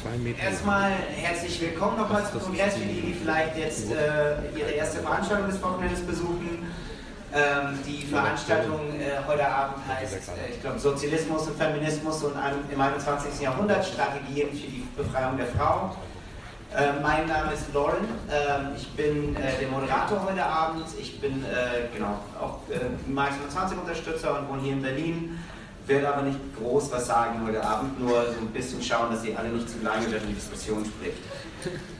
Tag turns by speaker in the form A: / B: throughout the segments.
A: zwei Meter.
B: Erstmal herzlich willkommen nochmal zum Kongress für die, die vielleicht jetzt äh, ihre erste Veranstaltung des Wochenendes besuchen. Ähm, die Veranstaltung äh, heute Abend heißt, äh, ich glaube, Sozialismus und Feminismus und im 21. Jahrhundert Strategien für die Befreiung der Frau. Äh, mein Name ist Lauren, ähm, ich bin äh, der Moderator heute Abend. Ich bin äh, genau auch Marx 20 Unterstützer und wohne hier in Berlin werde aber nicht groß was sagen heute Abend, nur so ein bisschen schauen, dass ihr alle nicht zu lange über die Diskussion spricht.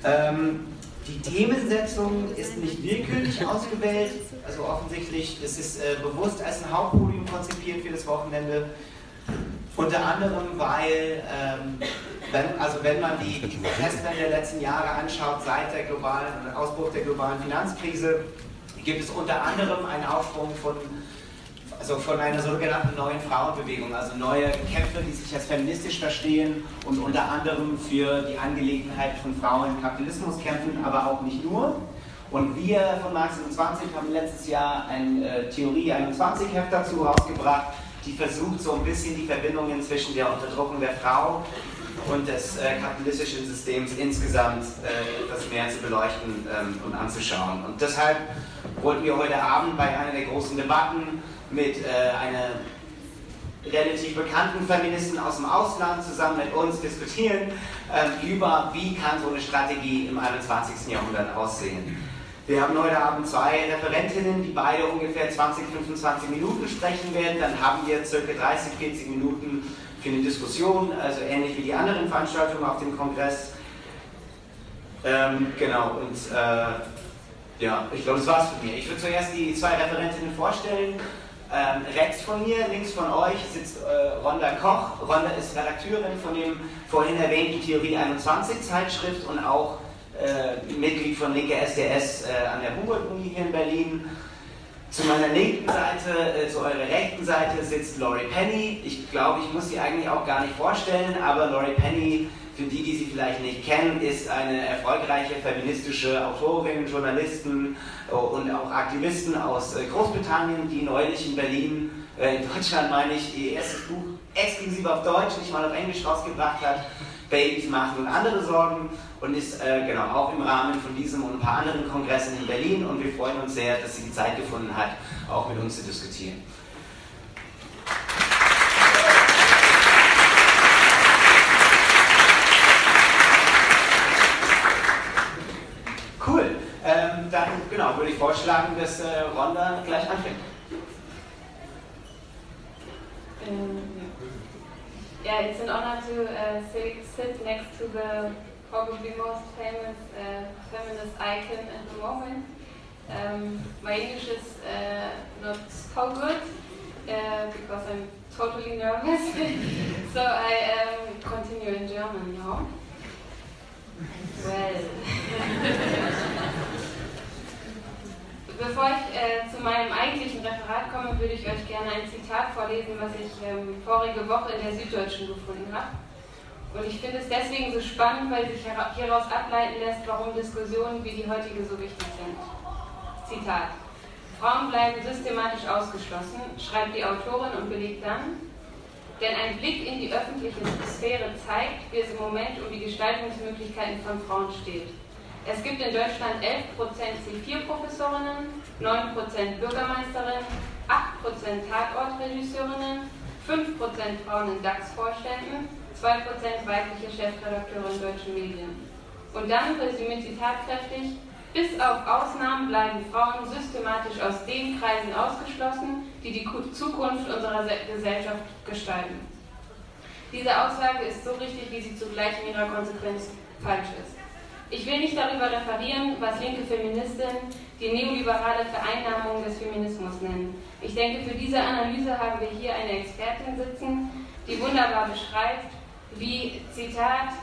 B: Ähm, die Themensetzung ist nicht willkürlich ausgewählt, also offensichtlich ist es äh, bewusst als ein Hauptpodium konzipiert für das Wochenende. Unter anderem, weil, ähm, wenn, also wenn man die, Proteste der letzten Jahre anschaut, seit der globalen, Ausbruch der globalen Finanzkrise, gibt es unter anderem einen Aufschwung von also von einer sogenannten neuen Frauenbewegung, also neue Kämpfe, die sich als feministisch verstehen und unter anderem für die Angelegenheit von Frauen im Kapitalismus kämpfen, aber auch nicht nur. Und wir von Marx 21 haben letztes Jahr ein äh, Theorie 21 Heft dazu rausgebracht, die versucht so ein bisschen die Verbindungen zwischen der Unterdrückung der Frau und des äh, kapitalistischen Systems insgesamt äh, etwas mehr zu beleuchten ähm, und anzuschauen. Und deshalb wollten wir heute Abend bei einer der großen Debatten mit äh, einer relativ bekannten Feministin aus dem Ausland zusammen mit uns diskutieren ähm, über, wie kann so eine Strategie im 21. Jahrhundert aussehen. Wir haben heute Abend zwei Referentinnen, die beide ungefähr 20, 25 Minuten sprechen werden. Dann haben wir circa 30, 40 Minuten für eine Diskussion, also ähnlich wie die anderen Veranstaltungen auf dem Kongress. Ähm, genau, und äh, ja, ich glaube, das war's von mir. Ich würde zuerst die zwei Referentinnen vorstellen. Ähm, rechts von mir, links von euch sitzt äh, Rhonda Koch. Rhonda ist Redakteurin von dem vorhin erwähnten Theorie 21 Zeitschrift und auch äh, Mitglied von Linke SDS äh, an der Humboldt-Uni hier in Berlin. Zu meiner linken Seite, äh, zu eurer rechten Seite sitzt Laurie Penny. Ich glaube, ich muss sie eigentlich auch gar nicht vorstellen, aber Laurie Penny für die, die sie vielleicht nicht kennen, ist eine erfolgreiche feministische Autorin, Journalistin äh, und auch Aktivistin aus äh, Großbritannien, die neulich in Berlin, äh, in Deutschland meine ich, ihr erstes Buch exklusiv auf Deutsch, nicht mal auf Englisch rausgebracht hat, Babys machen und andere Sorgen und ist äh, genau auch im Rahmen von diesem und ein paar anderen Kongressen in Berlin und wir freuen uns sehr, dass sie die Zeit gefunden hat, auch mit uns zu diskutieren. genau, würde ich vorschlagen, dass äh, Ronda gleich anfängt.
C: Um, yeah, it's an honor to uh, sit next to the probably most famous uh, feminist icon at the moment. Um, my English is uh, not so good uh, because I'm totally nervous, so I um, continue in German now. Well. Bevor ich äh, zu meinem eigentlichen Referat komme, würde ich euch gerne ein Zitat vorlesen, was ich ähm, vorige Woche in der Süddeutschen gefunden habe. Und ich finde es deswegen so spannend, weil sich hieraus ableiten lässt, warum Diskussionen wie die heutige so wichtig sind. Zitat. Frauen bleiben systematisch ausgeschlossen, schreibt die Autorin und belegt dann, denn ein Blick in die öffentliche Sphäre zeigt, wie es im Moment um die Gestaltungsmöglichkeiten von Frauen steht. Es gibt in Deutschland 11% C4-Professorinnen, 9% Bürgermeisterinnen, 8% Tatortregisseurinnen, 5% Frauen in DAX-Vorständen, 2% weibliche Chefredakteure in deutschen Medien. Und dann resümiert sie tatkräftig, bis auf Ausnahmen bleiben Frauen systematisch aus den Kreisen ausgeschlossen, die die Zukunft unserer Gesellschaft gestalten. Diese Aussage ist so richtig, wie sie zugleich in ihrer Konsequenz falsch ist. Ich will nicht darüber referieren, was linke Feministinnen die neoliberale Vereinnahmung des Feminismus nennen. Ich denke, für diese Analyse haben wir hier eine Expertin sitzen, die wunderbar beschreibt, wie, Zitat,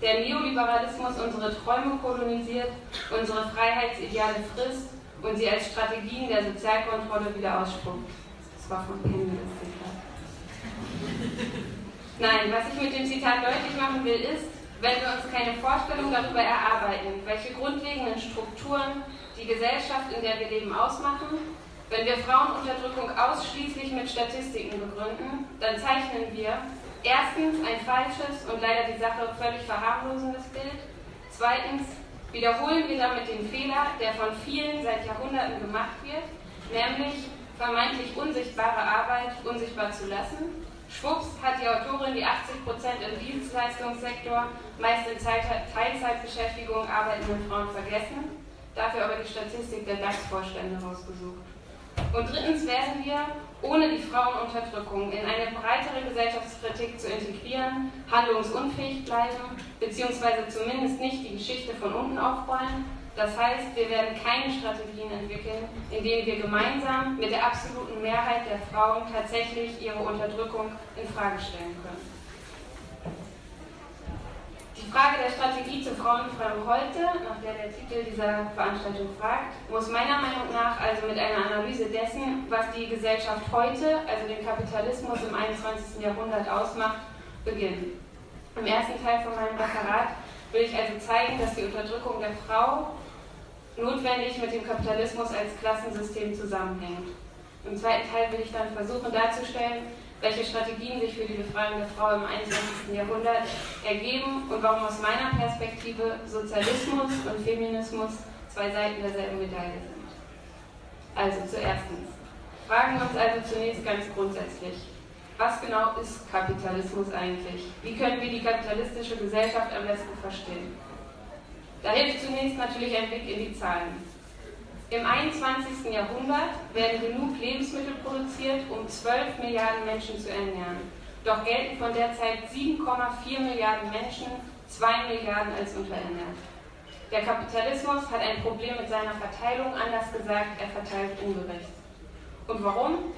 C: der Neoliberalismus unsere Träume kolonisiert, unsere Freiheitsideale frisst und sie als Strategien der Sozialkontrolle wieder ausspuckt. Das war von Henry das Zitat. Nein, was ich mit dem Zitat deutlich machen will, ist, wenn wir uns keine Vorstellung darüber erarbeiten, welche grundlegenden Strukturen die Gesellschaft, in der wir leben, ausmachen, wenn wir Frauenunterdrückung ausschließlich mit Statistiken begründen, dann zeichnen wir, Erstens ein falsches und leider die Sache völlig verharmlosendes Bild. Zweitens wiederholen wir damit den Fehler, der von vielen seit Jahrhunderten gemacht wird, nämlich vermeintlich unsichtbare Arbeit unsichtbar zu lassen. Schwupps hat die Autorin die 80% im Dienstleistungssektor, meist in Teilzeitbeschäftigung arbeitenden Frauen vergessen, dafür aber die Statistik der DAX-Vorstände rausgesucht. Und drittens werden wir, ohne die Frauenunterdrückung in eine breitere Gesellschaftskritik zu integrieren, handlungsunfähig bleiben, beziehungsweise zumindest nicht die Geschichte von unten aufrollen. Das heißt, wir werden keine Strategien entwickeln, in denen wir gemeinsam mit der absoluten Mehrheit der Frauen tatsächlich ihre Unterdrückung in Frage stellen können. Die Frage der Strategie zur Frauenbefreiung heute, nach der der Titel dieser Veranstaltung fragt, muss meiner Meinung nach also mit einer Analyse dessen, was die Gesellschaft heute, also den Kapitalismus im 21. Jahrhundert ausmacht, beginnen. Im ersten Teil von meinem Referat will ich also zeigen, dass die Unterdrückung der Frau notwendig mit dem Kapitalismus als Klassensystem zusammenhängt. Im zweiten Teil will ich dann versuchen darzustellen, welche Strategien sich für die Befreiung der Frau im 21. Jahrhundert ergeben und warum aus meiner Perspektive Sozialismus und Feminismus zwei Seiten derselben Medaille sind. Also zuerstens. Fragen wir uns also zunächst ganz grundsätzlich, was genau ist Kapitalismus eigentlich? Wie können wir die kapitalistische Gesellschaft am besten verstehen? Da hilft zunächst natürlich ein Blick in die Zahlen. Im 21. Jahrhundert werden genug Lebensmittel produziert, um 12 Milliarden Menschen zu ernähren. Doch gelten von derzeit 7,4 Milliarden Menschen 2 Milliarden als unterernährt. Der Kapitalismus hat ein Problem mit seiner Verteilung, anders gesagt, er verteilt ungerecht. Und warum?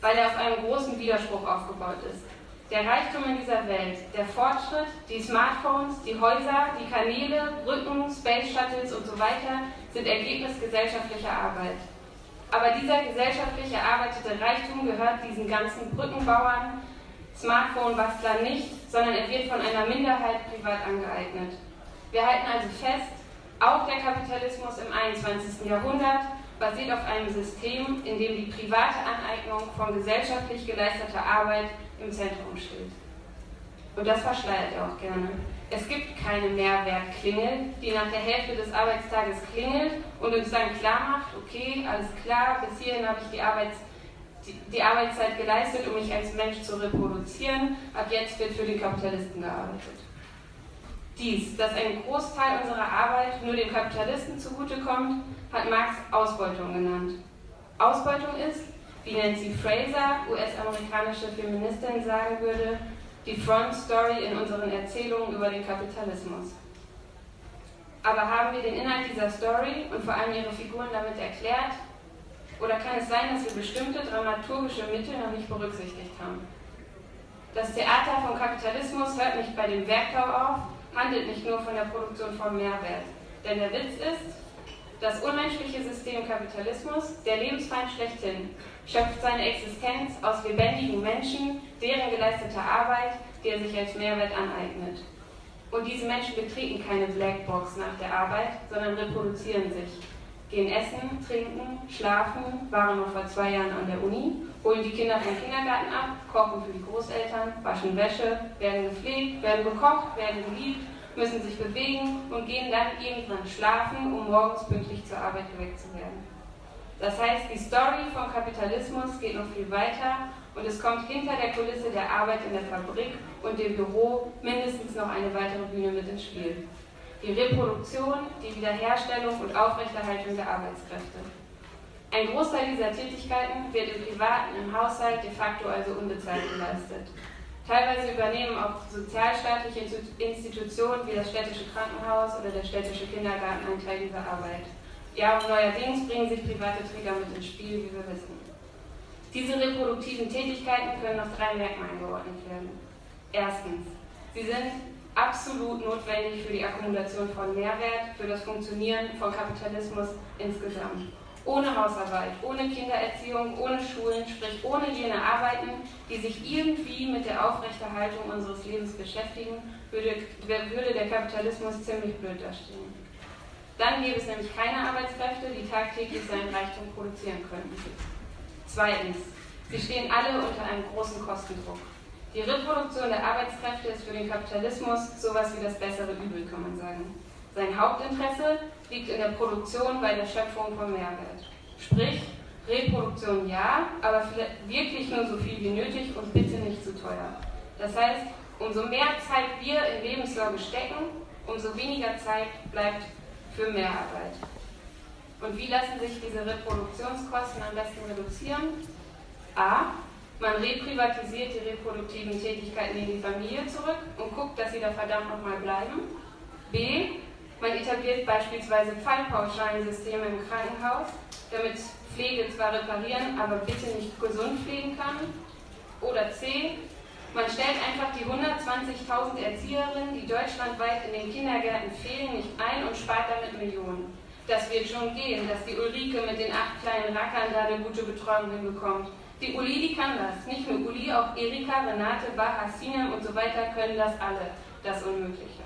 C: Weil er auf einem großen Widerspruch aufgebaut ist. Der Reichtum in dieser Welt, der Fortschritt, die Smartphones, die Häuser, die Kanäle, Brücken, Space Shuttles und so weiter sind Ergebnis gesellschaftlicher Arbeit. Aber dieser gesellschaftlich erarbeitete Reichtum gehört diesen ganzen Brückenbauern, Smartphone-Bastlern nicht, sondern er wird von einer Minderheit privat angeeignet. Wir halten also fest, auch der Kapitalismus im 21. Jahrhundert basiert auf einem System, in dem die private Aneignung von gesellschaftlich geleisteter Arbeit im Zentrum steht. Und das verschleiert er auch gerne. Es gibt keine Mehrwertklingel, die nach der Hälfte des Arbeitstages klingelt und uns dann klar macht, okay, alles klar, bis hierhin habe ich die, Arbeits die, die Arbeitszeit geleistet, um mich als Mensch zu reproduzieren, ab jetzt wird für den Kapitalisten gearbeitet. Dies, dass ein Großteil unserer Arbeit nur dem Kapitalisten zugutekommt, hat Marx Ausbeutung genannt. Ausbeutung ist, wie Nancy Fraser, US-amerikanische Feministin, sagen würde, die Front Story in unseren Erzählungen über den Kapitalismus. Aber haben wir den Inhalt dieser Story und vor allem ihre Figuren damit erklärt? Oder kann es sein, dass wir bestimmte dramaturgische Mittel noch nicht berücksichtigt haben? Das Theater vom Kapitalismus hört nicht bei dem Werktau auf, handelt nicht nur von der Produktion von Mehrwert. Denn der Witz ist, das unmenschliche System Kapitalismus, der Lebensfeind schlechthin, schöpft seine Existenz aus lebendigen Menschen, deren geleisteter Arbeit, die er sich als Mehrwert aneignet. Und diese Menschen betreten keine Blackbox nach der Arbeit, sondern reproduzieren sich. Gehen essen, trinken, schlafen, waren noch vor zwei Jahren an der Uni, holen die Kinder vom Kindergarten ab, kochen für die Großeltern, waschen Wäsche, werden gepflegt, werden bekocht, werden geliebt, müssen sich bewegen und gehen dann irgendwann schlafen, um morgens pünktlich zur Arbeit geweckt zu werden. Das heißt, die Story vom Kapitalismus geht noch viel weiter und es kommt hinter der Kulisse der Arbeit in der Fabrik und dem Büro mindestens noch eine weitere Bühne mit ins Spiel. Die Reproduktion, die Wiederherstellung und Aufrechterhaltung der Arbeitskräfte. Ein Großteil dieser Tätigkeiten wird im privaten, im Haushalt de facto also unbezahlt geleistet. Teilweise übernehmen auch sozialstaatliche Institutionen wie das städtische Krankenhaus oder der städtische Kindergarten einen Teil dieser Arbeit. Ja, und neuerdings bringen sich private Träger mit ins Spiel, wie wir wissen. Diese reproduktiven Tätigkeiten können nach drei Merkmalen geordnet werden. Erstens, sie sind absolut notwendig für die Akkumulation von Mehrwert, für das Funktionieren von Kapitalismus insgesamt. Ohne Hausarbeit, ohne Kindererziehung, ohne Schulen, sprich ohne jene Arbeiten, die sich irgendwie mit der Aufrechterhaltung unseres Lebens beschäftigen, würde, würde der Kapitalismus ziemlich blöd dastehen. Dann gäbe es nämlich keine Arbeitskräfte, die tagtäglich seinen Reichtum produzieren könnten. Zweitens, sie stehen alle unter einem großen Kostendruck. Die Reproduktion der Arbeitskräfte ist für den Kapitalismus sowas wie das bessere Übel, kann man sagen. Sein Hauptinteresse liegt in der Produktion bei der Schöpfung von Mehrwert. Sprich, Reproduktion ja, aber wirklich nur so viel wie nötig und bitte nicht zu teuer. Das heißt, umso mehr Zeit wir in Lebenssorge stecken, umso weniger Zeit bleibt für Mehrarbeit. Und wie lassen sich diese Reproduktionskosten am besten reduzieren? A. Man reprivatisiert die reproduktiven Tätigkeiten in die Familie zurück und guckt, dass sie da verdammt nochmal bleiben. B. Man etabliert beispielsweise Fallpauschalensysteme im Krankenhaus, damit Pflege zwar reparieren, aber bitte nicht gesund pflegen kann. Oder C. Man stellt einfach die 120.000 Erzieherinnen, die deutschlandweit in den Kindergärten fehlen, nicht ein und spart damit Millionen. Das wird schon gehen, dass die Ulrike mit den acht kleinen Rackern da eine gute Betreuung hinbekommt. Die Uli, die kann das. Nicht nur Uli, auch Erika, Renate, Baha, Sinem und so weiter können das alle, das Unmögliche.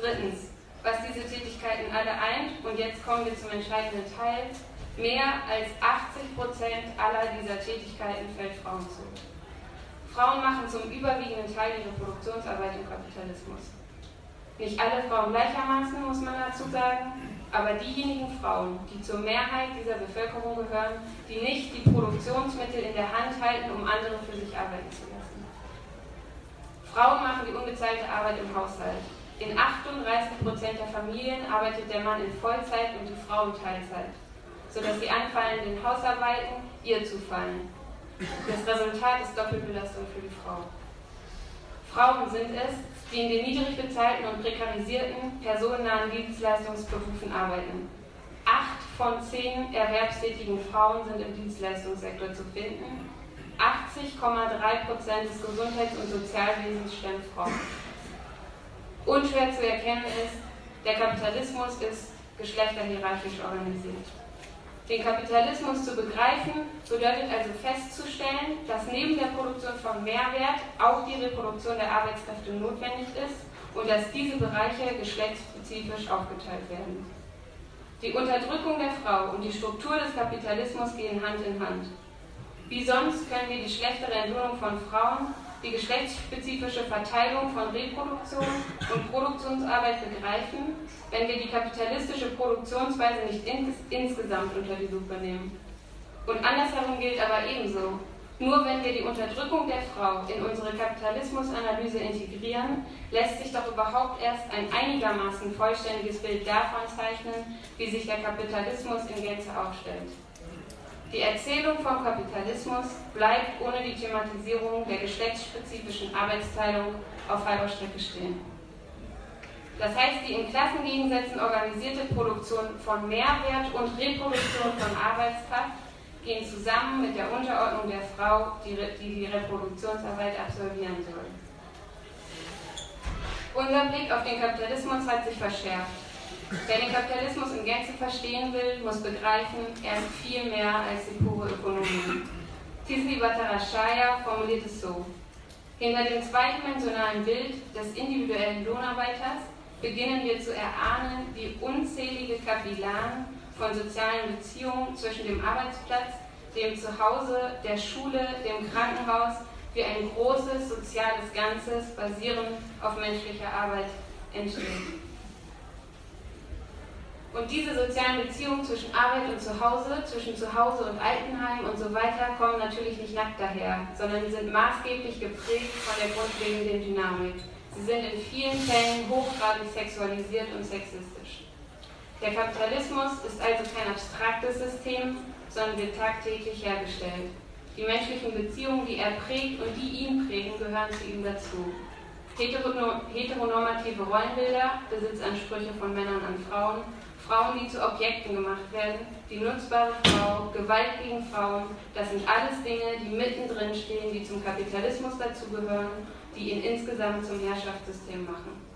C: Drittens, was diese Tätigkeiten alle eint, und jetzt kommen wir zum entscheidenden Teil, mehr als 80 Prozent aller dieser Tätigkeiten fällt Frauen zu. Frauen machen zum überwiegenden Teil ihre Produktionsarbeit im Kapitalismus. Nicht alle Frauen gleichermaßen, muss man dazu sagen, aber diejenigen Frauen, die zur Mehrheit dieser Bevölkerung gehören, die nicht die Produktionsmittel in der Hand halten, um andere für sich arbeiten zu lassen. Frauen machen die unbezahlte Arbeit im Haushalt. In 38 Prozent der Familien arbeitet der Mann in Vollzeit und die Frau in Teilzeit, sodass die anfallenden Hausarbeiten ihr zufallen. Das Resultat ist Doppelbelastung für die Frau. Frauen sind es, die in den niedrig bezahlten und prekarisierten, personennahen Dienstleistungsberufen arbeiten. Acht von zehn erwerbstätigen Frauen sind im Dienstleistungssektor zu finden. 80,3 Prozent des Gesundheits- und Sozialwesens stellen Frauen. Unschwer zu erkennen ist, der Kapitalismus ist geschlechterhierarchisch organisiert. Den Kapitalismus zu begreifen bedeutet also festzustellen, dass neben der Produktion von Mehrwert auch die Reproduktion der Arbeitskräfte notwendig ist und dass diese Bereiche geschlechtsspezifisch aufgeteilt werden. Die Unterdrückung der Frau und die Struktur des Kapitalismus gehen Hand in Hand. Wie sonst können wir die schlechtere Entlohnung von Frauen die geschlechtsspezifische Verteilung von Reproduktion und Produktionsarbeit begreifen, wenn wir die kapitalistische Produktionsweise nicht ins insgesamt unter die Lupe nehmen. Und andersherum gilt aber ebenso. Nur wenn wir die Unterdrückung der Frau in unsere Kapitalismusanalyse integrieren, lässt sich doch überhaupt erst ein einigermaßen vollständiges Bild davon zeichnen, wie sich der Kapitalismus in Gänze aufstellt. Die Erzählung vom Kapitalismus bleibt ohne die Thematisierung der geschlechtsspezifischen Arbeitsteilung auf halber Strecke stehen. Das heißt, die in Klassengegensätzen organisierte Produktion von Mehrwert und Reproduktion von Arbeitskraft gehen zusammen mit der Unterordnung der Frau, die die, die Reproduktionsarbeit absolvieren soll. Unser Blick auf den Kapitalismus hat sich verschärft. Wer den Kapitalismus in Gänze verstehen will, muss begreifen, er ist viel mehr als die pure Ökonomie. Tisli Bhattacharya formuliert es so. Hinter dem zweidimensionalen Bild des individuellen Lohnarbeiters beginnen wir zu erahnen, wie unzählige Kapillaren von sozialen Beziehungen zwischen dem Arbeitsplatz, dem Zuhause, der Schule, dem Krankenhaus, wie ein großes soziales Ganzes basierend auf menschlicher Arbeit entstehen. Und diese sozialen Beziehungen zwischen Arbeit und Zuhause, zwischen Zuhause und Altenheim und so weiter kommen natürlich nicht nackt daher, sondern die sind maßgeblich geprägt von der grundlegenden Dynamik. Sie sind in vielen Fällen hochgradig sexualisiert und sexistisch. Der Kapitalismus ist also kein abstraktes System, sondern wird tagtäglich hergestellt. Die menschlichen Beziehungen, die er prägt und die ihn prägen, gehören zu ihm dazu. Heteronormative Rollenbilder, Besitzansprüche von Männern an Frauen, Frauen, die zu Objekten gemacht werden, die nutzbare Frau, Gewalt gegen Frauen, das sind alles Dinge, die mittendrin stehen, die zum Kapitalismus dazugehören, die ihn insgesamt zum Herrschaftssystem machen.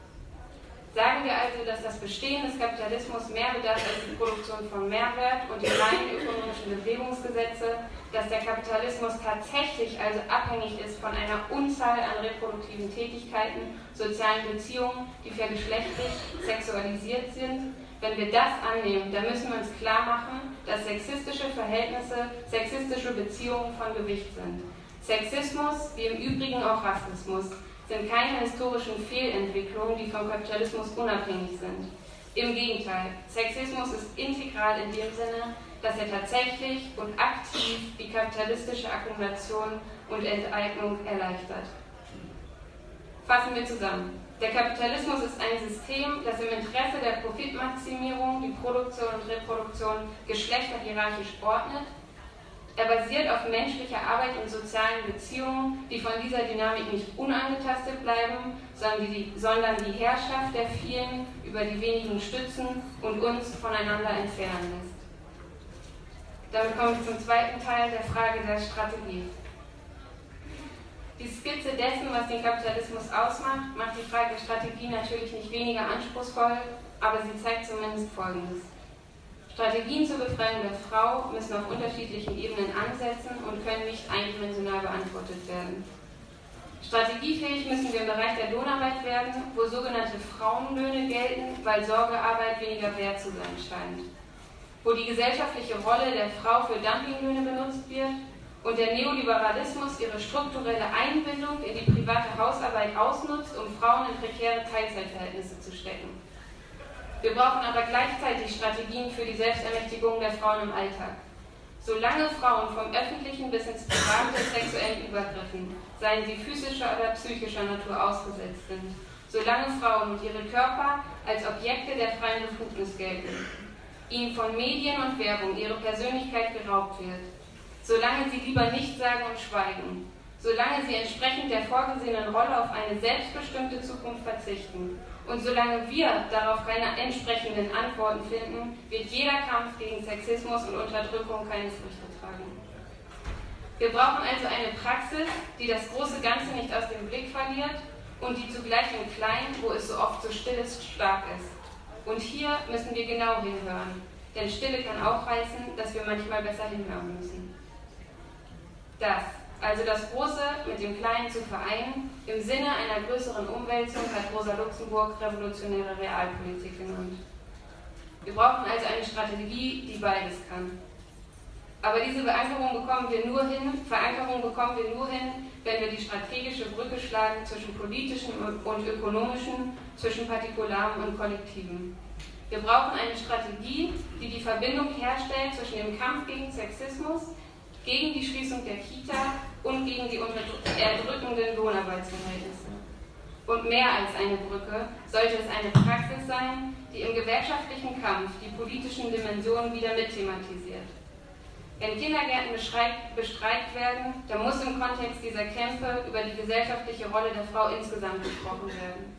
C: Sagen wir also, dass das Bestehen des Kapitalismus mehr bedarf als die Produktion von Mehrwert und die reinen ökonomischen Bewegungsgesetze, dass der Kapitalismus tatsächlich also abhängig ist von einer Unzahl an reproduktiven Tätigkeiten, sozialen Beziehungen, die vergeschlechtlich sexualisiert sind, wenn wir das annehmen, dann müssen wir uns klar machen, dass sexistische Verhältnisse, sexistische Beziehungen von Gewicht sind. Sexismus, wie im Übrigen auch Rassismus, sind keine historischen Fehlentwicklungen, die vom Kapitalismus unabhängig sind. Im Gegenteil, Sexismus ist integral in dem Sinne, dass er tatsächlich und aktiv die kapitalistische Akkumulation und Enteignung erleichtert. Fassen wir zusammen. Der Kapitalismus ist ein System, das im Interesse der Profitmaximierung die Produktion und Reproduktion geschlechterhierarchisch ordnet er basiert auf menschlicher Arbeit und sozialen Beziehungen, die von dieser Dynamik nicht unangetastet bleiben, sondern die, sondern die Herrschaft der vielen über die wenigen stützen und uns voneinander entfernen lässt. Damit komme ich zum zweiten Teil der Frage der Strategie. Die Skizze dessen, was den Kapitalismus ausmacht, macht die Frage der Strategie natürlich nicht weniger anspruchsvoll, aber sie zeigt zumindest Folgendes. Strategien zur Befreiung der Frau müssen auf unterschiedlichen Ebenen ansetzen und können nicht eindimensional beantwortet werden. Strategiefähig müssen wir im Bereich der Lohnarbeit werden, wo sogenannte Frauenlöhne gelten, weil Sorgearbeit weniger wert zu sein scheint. Wo die gesellschaftliche Rolle der Frau für Dumpinglöhne benutzt wird und der Neoliberalismus ihre strukturelle Einbindung in die private Hausarbeit ausnutzt, um Frauen in prekäre Teilzeitverhältnisse zu stecken. Wir brauchen aber gleichzeitig Strategien für die Selbstermächtigung der Frauen im Alltag. Solange Frauen vom öffentlichen bis ins private sexuellen Übergriffen, seien sie physischer oder psychischer Natur ausgesetzt sind, solange Frauen und ihre Körper als Objekte der freien Befugnis gelten, ihnen von Medien und Werbung ihre Persönlichkeit geraubt wird, solange sie lieber nicht sagen und schweigen, solange sie entsprechend der vorgesehenen Rolle auf eine selbstbestimmte Zukunft verzichten und solange wir darauf keine entsprechenden Antworten finden, wird jeder Kampf gegen Sexismus und Unterdrückung keine Früchte tragen. Wir brauchen also eine Praxis, die das große Ganze nicht aus dem Blick verliert und die zugleich im Kleinen, wo es so oft so still ist, stark ist. Und hier müssen wir genau hinhören, denn Stille kann auch heißen, dass wir manchmal besser hinhören müssen. Das also das Große mit dem Kleinen zu vereinen, im Sinne einer größeren Umwälzung hat Rosa Luxemburg revolutionäre Realpolitik genannt. Wir brauchen also eine Strategie, die beides kann. Aber diese Verankerung bekommen wir nur hin, Verankerung bekommen wir nur hin, wenn wir die strategische Brücke schlagen zwischen politischen und ökonomischen, zwischen Partikularen und Kollektiven. Wir brauchen eine Strategie, die die Verbindung herstellt zwischen dem Kampf gegen Sexismus, gegen die Schließung der Kita und gegen die erdrückenden Lohnarbeitsverhältnisse. Und mehr als eine Brücke sollte es eine Praxis sein, die im gewerkschaftlichen Kampf die politischen Dimensionen wieder mitthematisiert. Wenn Kindergärten bestreikt werden, dann muss im Kontext dieser Kämpfe über die gesellschaftliche Rolle der Frau insgesamt gesprochen werden.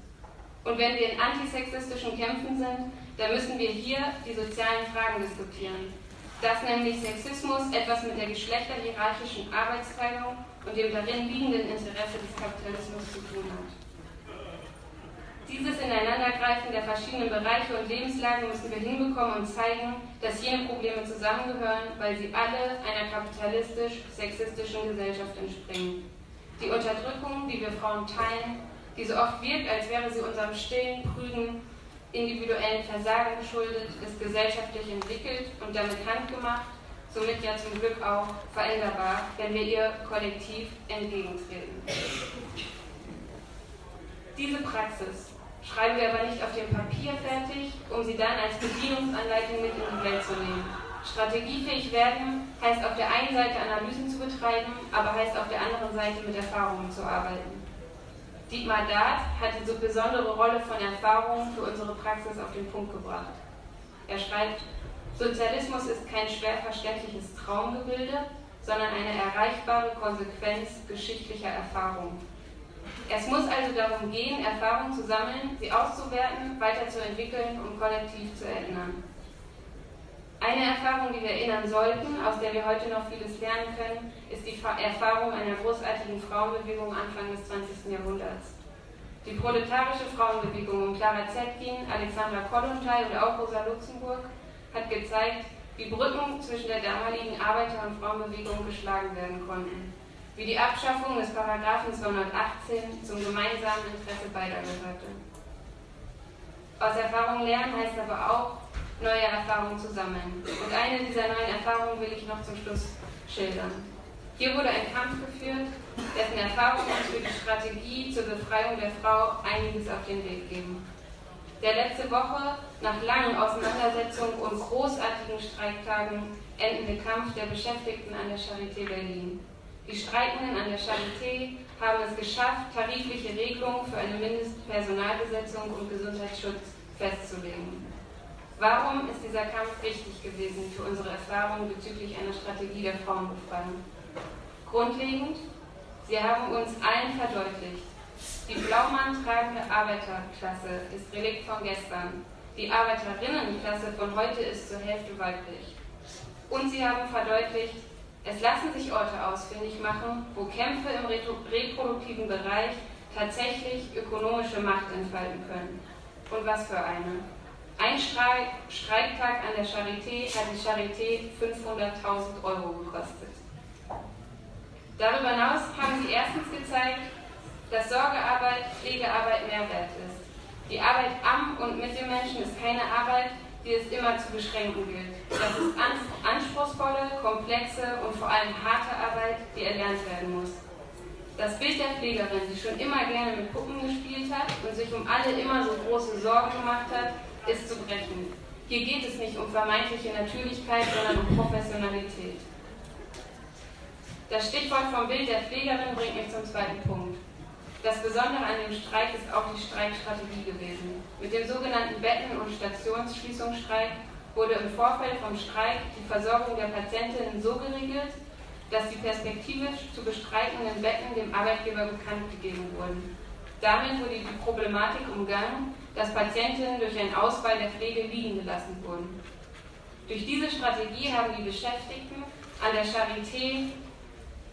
C: Und wenn wir in antisexistischen Kämpfen sind, dann müssen wir hier die sozialen Fragen diskutieren, dass nämlich Sexismus etwas mit der geschlechterhierarchischen Arbeitsteilung und dem darin liegenden Interesse des Kapitalismus zu tun hat. Dieses Ineinandergreifen der verschiedenen Bereiche und Lebenslagen müssen wir hinbekommen und zeigen, dass jene Probleme zusammengehören, weil sie alle einer kapitalistisch-sexistischen Gesellschaft entspringen. Die Unterdrückung, die wir Frauen teilen, die so oft wirkt, als wäre sie unserem stillen, prüden individuellen Versagen geschuldet, ist gesellschaftlich entwickelt und damit handgemacht, somit ja zum Glück auch veränderbar, wenn wir ihr kollektiv entgegentreten. Diese Praxis schreiben wir aber nicht auf dem Papier fertig, um sie dann als Bedienungsanleitung mit in die Welt zu nehmen. Strategiefähig werden heißt auf der einen Seite Analysen zu betreiben, aber heißt auf der anderen Seite mit Erfahrungen zu arbeiten. Dietmar Dart hat diese besondere Rolle von Erfahrungen für unsere Praxis auf den Punkt gebracht. Er schreibt, Sozialismus ist kein schwer verständliches Traumgebilde, sondern eine erreichbare Konsequenz geschichtlicher Erfahrung. Es muss also darum gehen, Erfahrungen zu sammeln, sie auszuwerten, weiterzuentwickeln und kollektiv zu erinnern. Eine Erfahrung, die wir erinnern sollten, aus der wir heute noch vieles lernen können, ist die Erfahrung einer großartigen Frauenbewegung Anfang des 20. Jahrhunderts. Die proletarische Frauenbewegung um Clara Zetkin, Alexandra Kollontai und auch Rosa Luxemburg hat gezeigt, wie Brücken zwischen der damaligen Arbeiter- und Frauenbewegung geschlagen werden konnten, wie die Abschaffung des Paragraphen 218 zum gemeinsamen Interesse beider gehörte. Aus Erfahrung lernen heißt aber auch, neue Erfahrungen zu sammeln. Und eine dieser neuen Erfahrungen will ich noch zum Schluss schildern. Hier wurde ein Kampf geführt, dessen Erfahrungen uns für die Strategie zur Befreiung der Frau einiges auf den Weg geben. Der letzte Woche, nach langen Auseinandersetzungen und großartigen Streiktagen, endende Kampf der Beschäftigten an der Charité Berlin. Die Streikenden an der Charité haben es geschafft, tarifliche Regelungen für eine Mindestpersonalbesetzung und Gesundheitsschutz festzulegen. Warum ist dieser Kampf wichtig gewesen für unsere Erfahrungen bezüglich einer Strategie der Frauenbefreiung? Grundlegend, sie haben uns allen verdeutlicht, die Blaumann tragende Arbeiterklasse ist Relikt von gestern. Die Arbeiterinnenklasse von heute ist zur Hälfte weiblich. Und sie haben verdeutlicht, es lassen sich Orte ausfindig machen, wo Kämpfe im reproduktiven Bereich tatsächlich ökonomische Macht entfalten können. Und was für eine. Ein Streik, Streiktag an der Charité hat die Charité 500.000 Euro gekostet. Darüber hinaus haben sie erstens gezeigt, dass Sorgearbeit, Pflegearbeit Mehrwert ist. Die Arbeit am und mit dem Menschen ist keine Arbeit, die es immer zu beschränken gilt. Das ist anspruchsvolle, komplexe und vor allem harte Arbeit, die erlernt werden muss. Das Bild der Pflegerin, die schon immer gerne mit Puppen gespielt hat und sich um alle immer so große Sorgen gemacht hat, ist zu brechen. Hier geht es nicht um vermeintliche Natürlichkeit, sondern um Professionalität. Das Stichwort vom Bild der Pflegerin bringt mich zum zweiten Punkt. Das Besondere an dem Streik ist auch die Streikstrategie gewesen. Mit dem sogenannten Betten- und Stationsschließungsstreik wurde im Vorfeld vom Streik die Versorgung der Patientinnen so geregelt, dass die perspektivisch zu bestreitenden Betten dem Arbeitgeber bekannt gegeben wurden. Damit wurde die Problematik umgangen, dass Patientinnen durch einen Ausfall der Pflege liegen gelassen wurden. Durch diese Strategie haben die Beschäftigten an der Charité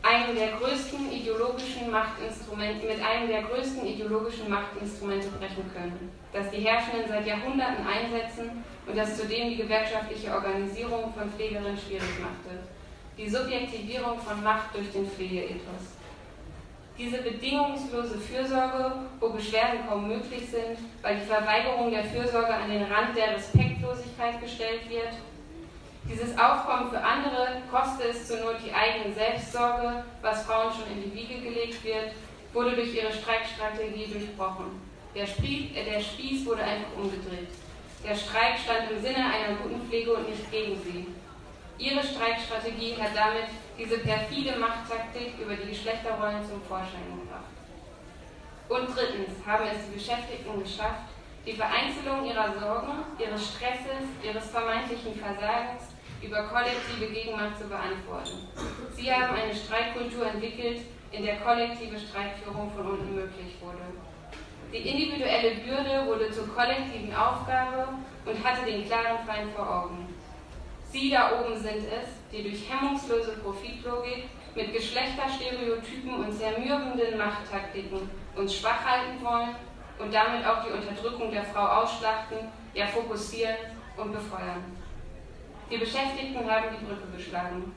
C: einem der größten ideologischen Machtinstrumente, mit einem der größten ideologischen Machtinstrumente brechen können, das die Herrschenden seit Jahrhunderten einsetzen und das zudem die gewerkschaftliche Organisierung von Pflegerinnen schwierig machte. Die Subjektivierung von Macht durch den Pflegeethos. Diese bedingungslose Fürsorge, wo Beschwerden kaum möglich sind, weil die Verweigerung der Fürsorge an den Rand der Respektlosigkeit gestellt wird dieses Aufkommen für andere koste es zur Not die eigene Selbstsorge, was Frauen schon in die Wiege gelegt wird, wurde durch ihre Streikstrategie durchbrochen. Der Spieß, äh, der Spieß wurde einfach umgedreht. Der Streik stand im Sinne einer guten Pflege und nicht gegen sie. Ihre Streikstrategie hat damit diese perfide Machttaktik über die Geschlechterrollen zum Vorschein gebracht. Und drittens haben es die Beschäftigten geschafft, die Vereinzelung ihrer Sorgen, ihres Stresses, ihres vermeintlichen Versagens über kollektive Gegenmacht zu beantworten. Sie haben eine Streikkultur entwickelt, in der kollektive Streikführung von unten möglich wurde. Die individuelle Bürde wurde zur kollektiven Aufgabe und hatte den klaren Feind vor Augen. Sie da oben sind es, die durch hemmungslose Profitlogik mit Geschlechterstereotypen und zermürbenden Machttaktiken uns schwach halten wollen und damit auch die Unterdrückung der Frau ausschlachten, ja fokussieren und befeuern. Die Beschäftigten haben die Brücke geschlagen.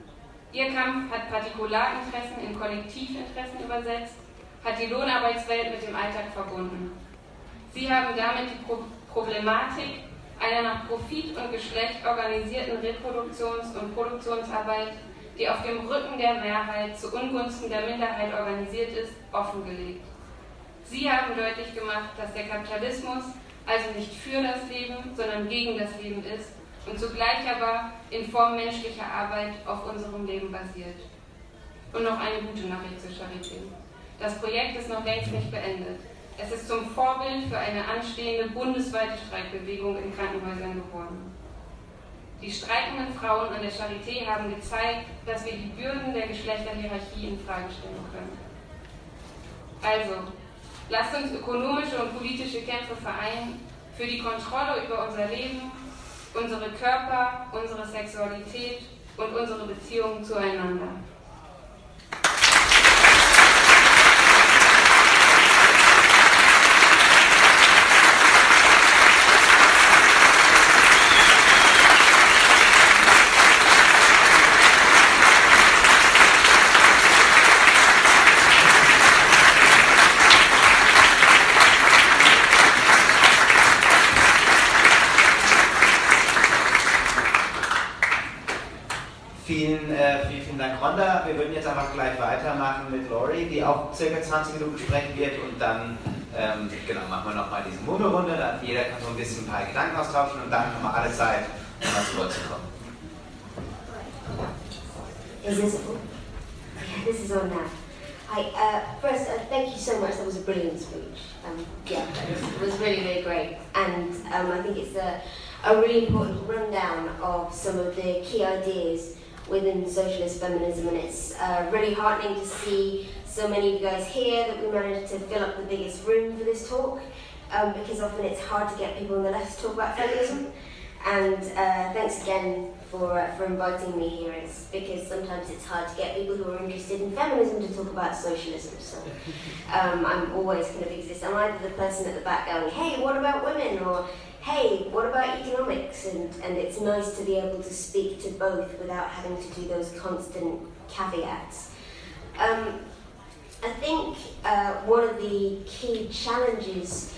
C: Ihr Kampf hat Partikularinteressen in Kollektivinteressen übersetzt, hat die Lohnarbeitswelt mit dem Alltag verbunden. Sie haben damit die Pro Problematik einer nach Profit und Geschlecht organisierten Reproduktions- und Produktionsarbeit, die auf dem Rücken der Mehrheit zu Ungunsten der Minderheit organisiert ist, offengelegt. Sie haben deutlich gemacht, dass der Kapitalismus also nicht für das Leben, sondern gegen das Leben ist und zugleich aber in Form menschlicher Arbeit auf unserem Leben basiert. Und noch eine gute Nachricht zur Charité. Das Projekt ist noch längst nicht beendet. Es ist zum Vorbild für eine anstehende bundesweite Streikbewegung in Krankenhäusern geworden. Die streikenden Frauen an der Charité haben gezeigt, dass wir die Bürden der Geschlechterhierarchie in Frage stellen können. Also, lasst uns ökonomische und politische Kämpfe vereinen für die Kontrolle über unser Leben unsere Körper, unsere Sexualität und unsere Beziehungen zueinander.
B: Einfach gleich weitermachen mit Lori, die auch circa 20 Minuten sprechen wird und dann ähm, genau, machen wir nochmal diese Mono-Runde, dann jeder kann so ein bisschen ein paar Gedanken austauschen und dann haben wir alle Zeit, um mal zu Wort zu kommen.
A: Is this? Yeah, this is on now. Hi, uh, first, uh, thank you so much. That was a brilliant speech. Um, yeah, it was really, really great. And um, I think it's a, a really important rundown of some of the key ideas within socialist feminism. And it's uh, really heartening to see so many of you guys here that we managed to fill up the biggest room for this talk. Um, because often it's hard to get people on the left to talk about feminism. And uh, thanks again for, uh, for inviting me here. It's because sometimes it's hard to get people who are interested in feminism to talk about socialism. So um, I'm always kind of exist. I'm either the person at the back going, hey, what about women? Or hey, what about economics? And, and it's nice to be able to speak to both without having to do those constant caveats. Um, I think uh, one of the key challenges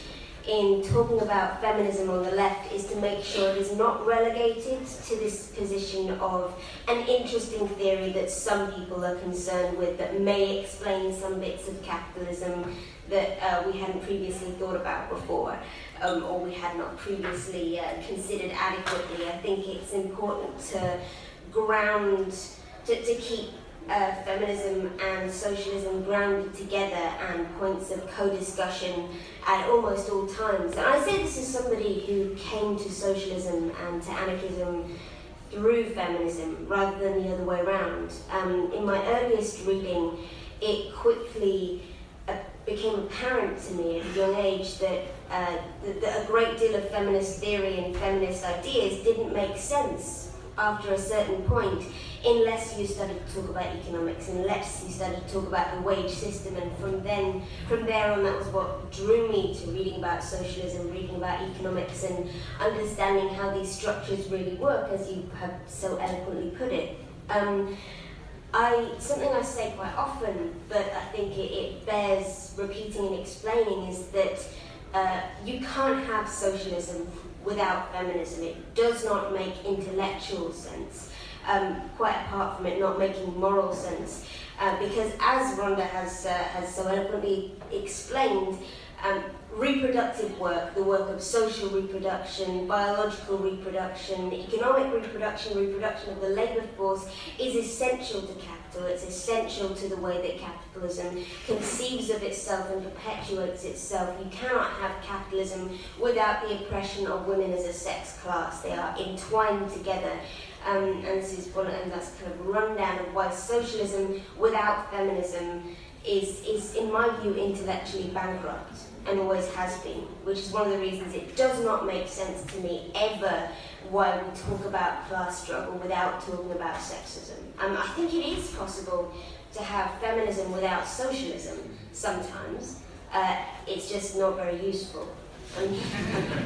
A: in talking about feminism on the left is to make sure it is not relegated to this position of an interesting theory that some people are concerned with that may explain some bits of capitalism that uh, we hadn't previously thought about before um, or we had not previously uh, considered adequately. I think it's important to ground, to, to keep uh, feminism and socialism grounded together and points of co-discussion at almost all times. And I say this as somebody who came to socialism and to anarchism through feminism rather than the other way around. Um, in my earliest reading, it quickly became apparent to me at a young age that, uh, that, that a great deal of feminist theory and feminist ideas didn't make sense after a certain point unless you started to talk about economics, unless you started to talk about the wage system, and from then, from there on, that was what drew me to reading about socialism, reading about economics, and understanding how these structures really work, as you have so eloquently put it. Um, I something I say quite often, but I think it, it bears repeating and explaining is that uh, you can't have socialism without feminism. It does not make intellectual sense um, quite apart from it not making moral sense. Uh, because as Rhonda has, uh, has so eloquently explained, um, reproductive work, the work of social reproduction, biological reproduction, economic reproduction, reproduction of the labour force is essential to capital. It's essential to the way that capitalism conceives of itself and perpetuates itself. You cannot have capitalism without the oppression of women as a sex class. They are entwined together. Um, and this is one, and that's kind of rundown of why socialism without feminism is, is, in my view, intellectually bankrupt and always has been, which is one of the reasons it does not make sense to me ever why we talk about class struggle without talking about sexism. Um, I think it is possible to have feminism without socialism sometimes. Uh, it's just not very useful. I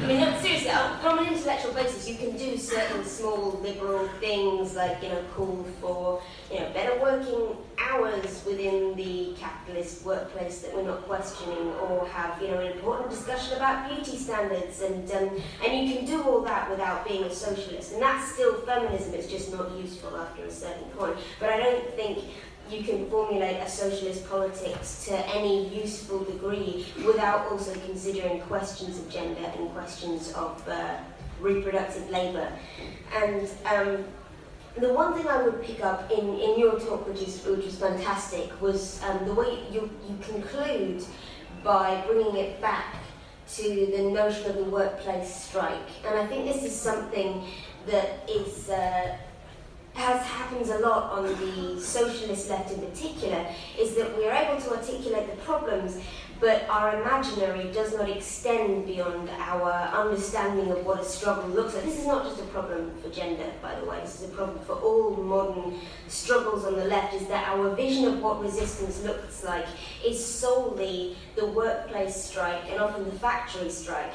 A: mean, seriously, from an intellectual basis, you can do certain small liberal things like, you know, call for, you know, better working hours within the capitalist workplace that we're not questioning, or have, you know, an important discussion about beauty standards, and um, and you can do all that without being a socialist, and that's still feminism. It's just not useful after a certain point. But I don't think you can formulate a socialist politics to any useful degree without also considering questions of gender and questions of uh, reproductive labour. And um, the one thing I would pick up in, in your talk, which is which was fantastic, was um, the way you, you conclude by bringing it back to the notion of the workplace strike. And I think this is something that is uh, as happens a lot on the socialist left in particular, is that we are able to articulate the problems, but our imaginary does not extend beyond our understanding of what a struggle looks like. This is not just a problem for gender, by the way, this is a problem for all modern struggles on the left, is that our vision of what resistance looks like is solely the workplace strike and often the factory strike.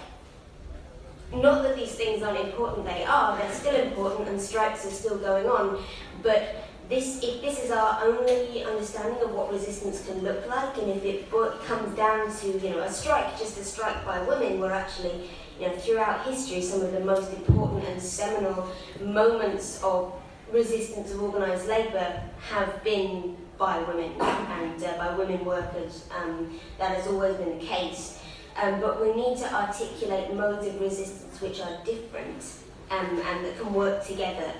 A: Not that these things aren't important, they are, they're still important and strikes are still going on, but this, if this is our only understanding of what resistance can look like, and if it comes down to you know a strike, just a strike by women, we're actually you know throughout history some of the most important and seminal moments of resistance of organised labour have been by women and uh, by women workers. Um, that has always been the case. Um, but we need to articulate modes of resistance which are different um, and that can work together.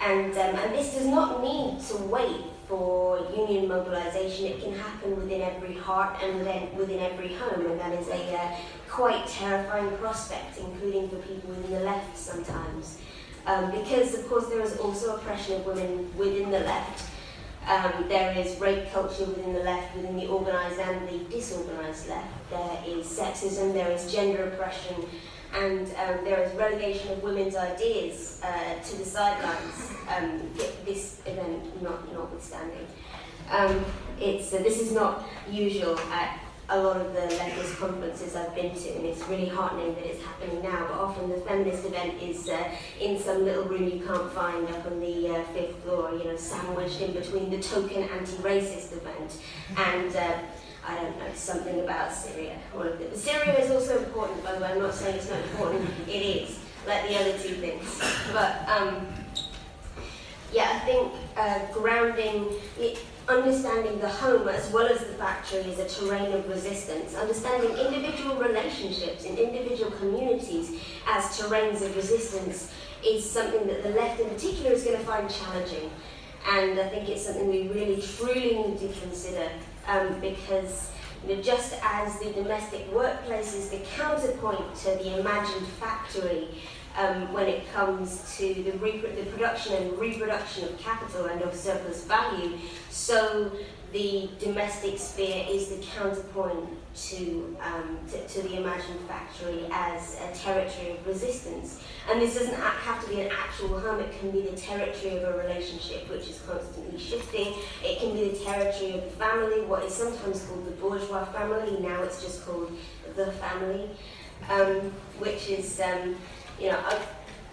A: And, um, and this does not need to wait for union mobilisation. It can happen within every heart and within, within every home, and that is a uh, quite terrifying prospect, including for people within the left sometimes. Um, because, of course, there is also oppression of women within the left. Um, there is rape culture within the left, within the organised and the disorganised left. There is sexism, there is gender oppression, and um, there is relegation of women's ideas uh, to the sidelines. Um, this event not notwithstanding, um, it's uh, this is not usual at a lot of the leftist conferences I've been to, and it's really heartening that it's happening now. But often the feminist event is uh, in some little room you can't find up on the uh, fifth floor, you know, sandwiched in between the token anti-racist event and. Uh, I don't know, something about Syria. It. Syria is also important, by the way. I'm not saying it's not important. It is, like the other two things. But um, yeah, I think uh, grounding, understanding the home as well as the factory as a terrain of resistance, understanding individual relationships in individual communities as terrains of resistance is something that the left in particular is going to find challenging. And I think it's something we really truly need to consider um, because you know, just as the domestic workplace is the counterpoint to the imagined factory um, when it comes to the, the production and reproduction of capital and of surplus value, so the domestic sphere is the counterpoint to, um, to, to, the imagined factory as a territory of resistance. And this doesn't have to be an actual home, it can be the territory of a relationship which is constantly shifting. It can be the territory of the family, what is sometimes called the bourgeois family, now it's just called the family, um, which is, um, you know,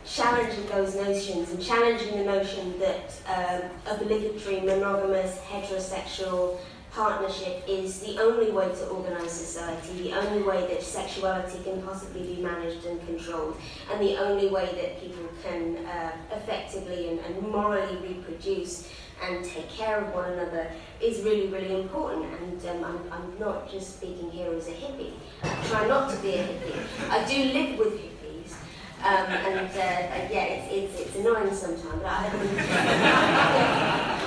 A: challenging those notions and challenging the notion that um, obligatory, monogamous, heterosexual partnership is the only way to organise society, the only way that sexuality can possibly be managed and controlled, and the only way that people can uh, effectively and, and morally reproduce and take care of one another is really, really important. And um, I'm, I'm not just speaking here as a hippie. I try not to be a hippie. I do live with um, and uh, yeah, it's, it's, it's annoying sometimes, but I,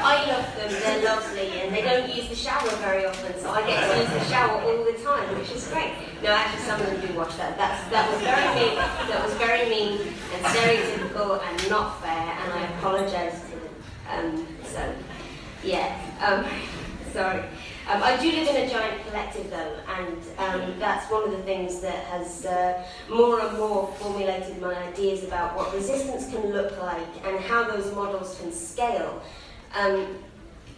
A: I love them, they're lovely, and they don't use the shower very often, so I get to use the shower all the time, which is great. No, actually, some of them do watch that. That's, that was very mean, that was very mean and stereotypical and not fair, and I apologise to them. Um, so, yeah, um, sorry. Um, I do live in a giant collective though, and um, that's one of the things that has uh, more and more formulated my ideas about what resistance can look like and how those models can scale. Um,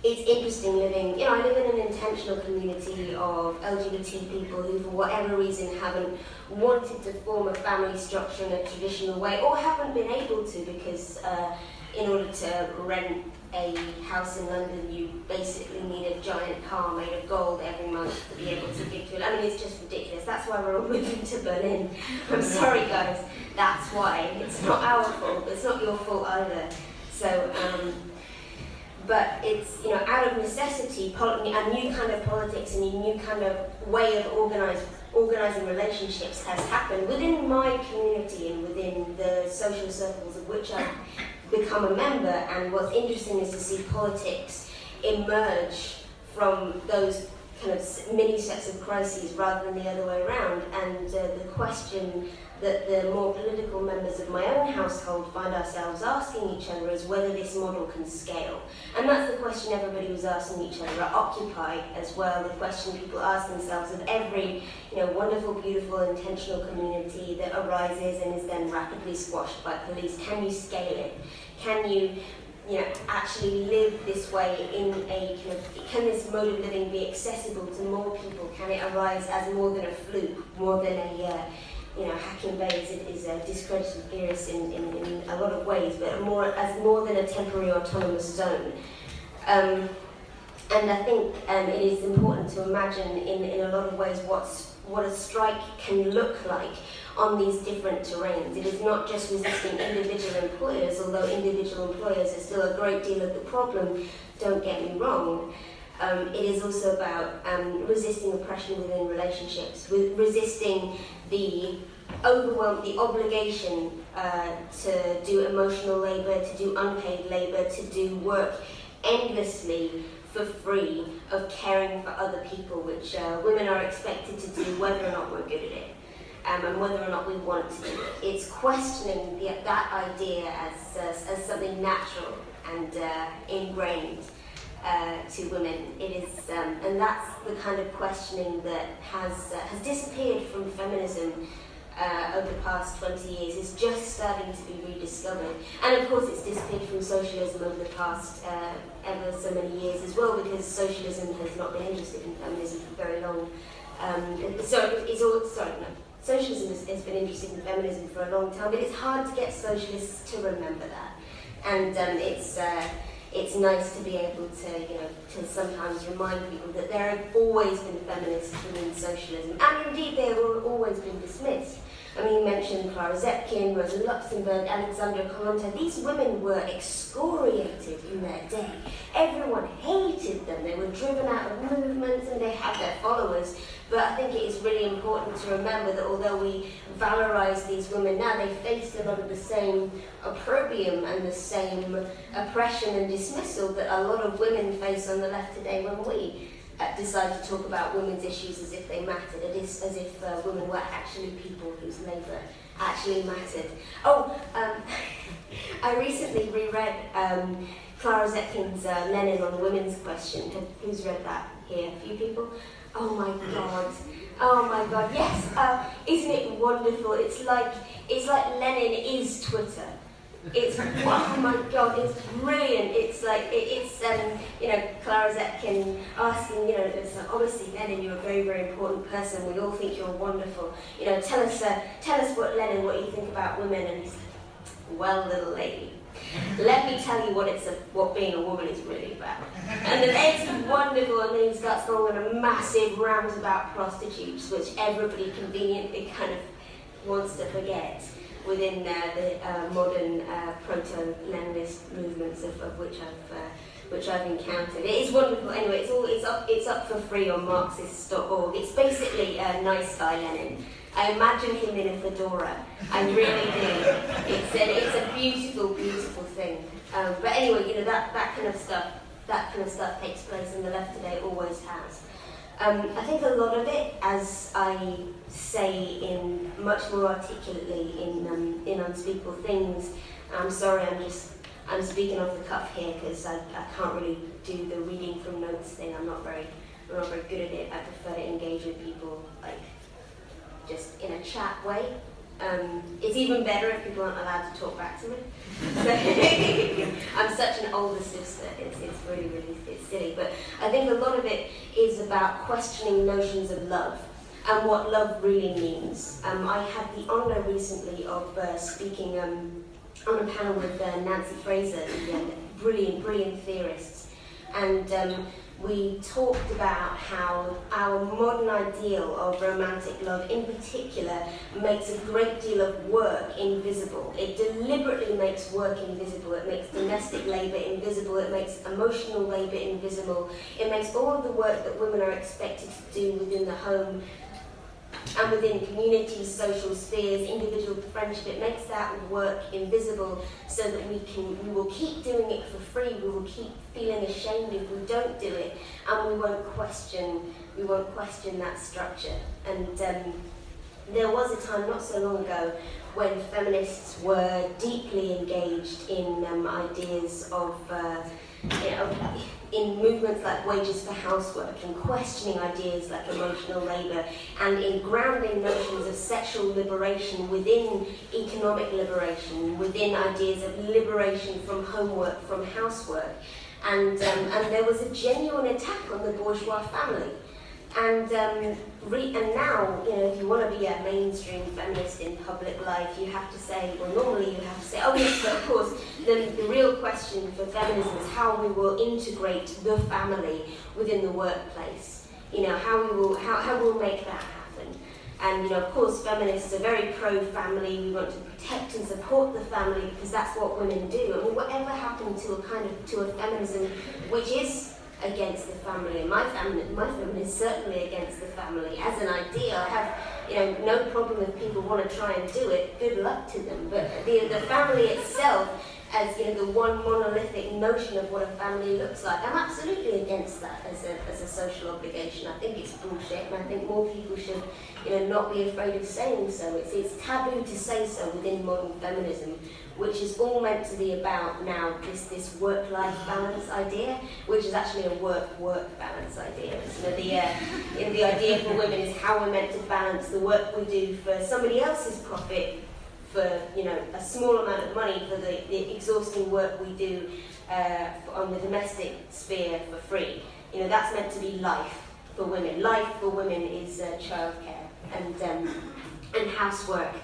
A: it's interesting living, you know, I live in an intentional community of LGBT people who, for whatever reason, haven't wanted to form a family structure in a traditional way or haven't been able to because uh, in order to rent a house in London, you basically need a giant car made of gold every month to be able to give to it. I mean, it's just ridiculous. That's why we're all moving to Berlin. I'm sorry, guys. That's why. It's not our fault. It's not your fault either. So, um, but it's you know out of necessity, a new kind of politics and a new kind of way of organized organising relationships has happened within my community and within the social circles of which I become a member. And what's interesting is to see politics emerge from those kind of mini sets of crises rather than the other way around. And uh, the question that the more political members of my own household find ourselves asking each other is whether this model can scale. And that's the question everybody was asking each other at Occupy as well, the question people ask themselves of every you know, wonderful, beautiful, intentional community that arises and is then rapidly squashed by police. Can you scale it? Can you you know, actually live this way in a kind of, can this mode of living be accessible to more people? Can it arise as more than a fluke, more than a, uh, you know, Hacking Bay is, is a discredited theorist in, in, in a lot of ways, but more, as more than a temporary autonomous zone. Um, and I think um, it is important to imagine in, in a lot of ways what's, what a strike can look like on these different terrains. It is not just resisting individual employers, although individual employers are still a great deal of the problem, don't get me wrong. Um, it is also about um, resisting oppression within relationships, with resisting the overwhelm, the obligation uh, to do emotional labour, to do unpaid labour, to do work endlessly for free of caring for other people, which uh, women are expected to do whether or not we're good at it. Um, and whether or not we want to do it. It's questioning the, that idea as, as, as something natural and uh, ingrained uh, to women. It is, um, and that's the kind of questioning that has uh, has disappeared from feminism uh, over the past 20 years. It's just starting to be rediscovered, and of course, it's disappeared from socialism over the past uh, ever so many years as well, because socialism has not been interested in feminism for very long. Um, so it's all sorry no. Socialism has, has been interested in feminism for a long time, but it's hard to get socialists to remember that. And um, it's uh, it's nice to be able to, you know, to sometimes remind people that there have always been feminists within socialism, and indeed they have always been dismissed. I mean, you mentioned Clara Zetkin, Rosa Luxemburg, Alexandra Kollontai. These women were excoriated in their day. Everyone hated them. They were driven out of movements and they had their followers. But I think it is really important to remember that although we valorize these women now, they faced a lot of the same opprobrium and the same oppression and dismissal that a lot of women face on the left today when we uh, decide to talk about women's issues as if they mattered, as if uh, women were actually people whose labour actually mattered. Oh, um, I recently reread um, Clara Zetkin's uh, Lenin on the women's question. Who's read that here? A few people? Oh my god. Oh my god. Yes. Uh, isn't it wonderful? It's like it's like Lenin is Twitter. It's oh my god, it's brilliant. It's like it, it's um, you know Clara Zetkin asking you know it's like, obviously Lenin, you're a very very important person. We all think you're wonderful. You know, tell us uh, tell us what Lenin, what you think about women. And he's like, well, little lady. Let me tell you what it's a, what being a woman is really about. And then it's wonderful, and then he starts going on a massive rant about prostitutes, which everybody conveniently kind of wants to forget within uh, the uh, modern uh, proto-Leninist movements of, of which I've uh, which I've encountered. It is wonderful. Anyway, it's all it's up it's up for free on Marxist.org. It's basically a nice guy Lenin. I imagine him in a fedora. I really do. It's a, it's a beautiful, beautiful thing. Um, but anyway, you know that that kind of stuff that kind of stuff takes place in the left today. Always has. Um, I think a lot of it, as I say in much more articulately in um, in Unspeakable Things. I'm sorry, I'm just I'm speaking off the cuff here because I, I can't really do the reading from notes thing. I'm not very I'm not very good at it. I prefer to engage with people like just in a chat way. Um, it's even better if people aren't allowed to talk back to me. I'm such an older sister, it's, it's really, really it's silly. But I think a lot of it is about questioning notions of love and what love really means. Um, I had the honour recently of uh, speaking um, on a panel with uh, Nancy Fraser, the um, brilliant, brilliant theorists. And um, we talked about how our modern ideal of romantic love in particular makes a great deal of work invisible. It deliberately makes work invisible. It makes domestic labour invisible. It makes emotional labour invisible. It makes all of the work that women are expected to do within the home and within communities, social spheres, individual friendship, it makes that work invisible so that we can we will keep doing it for free, we will keep feeling ashamed if we don't do it, and we won't question we won't question that structure. And um, there was a time not so long ago when feminists were deeply engaged in um, ideas of uh, you know, in movements like wages for housework and questioning ideas like emotional labour and in grounding notions of sexual liberation within economic liberation, within ideas of liberation from homework, from housework. And, um, and there was a genuine attack on the bourgeois family. And, um, re- and now, you know, if you want to be a mainstream feminist in public life, you have to say, well, normally you have to say, oh yes, but of course, the, the real question for feminism is how we will integrate the family within the workplace. You know, how we will, how, how we'll make that happen. And you know, of course, feminists are very pro-family. We want to protect and support the family because that's what women do. I mean, whatever happened to a kind of to a feminism which is against the family? My family, my family is certainly against the family as an idea. I have you know no problem if people want to try and do it. Good luck to them. But the the family itself as you know the one monolithic notion of what a family looks like. I'm absolutely against that as a, as a social obligation. I think it's bullshit, and I think more people should you know not be afraid of saying so. It's it's taboo to say so within modern feminism, which is all meant to be about now this this work life balance idea, which is actually a work work balance idea. You know, the uh, you know, the idea for women is how we're meant to balance the work we do for somebody else's profit for you know a small amount of money for the, the exhausting work we do uh, on the domestic sphere for free. You know that's meant to be life for women. Life for women is uh, childcare and um, and housework.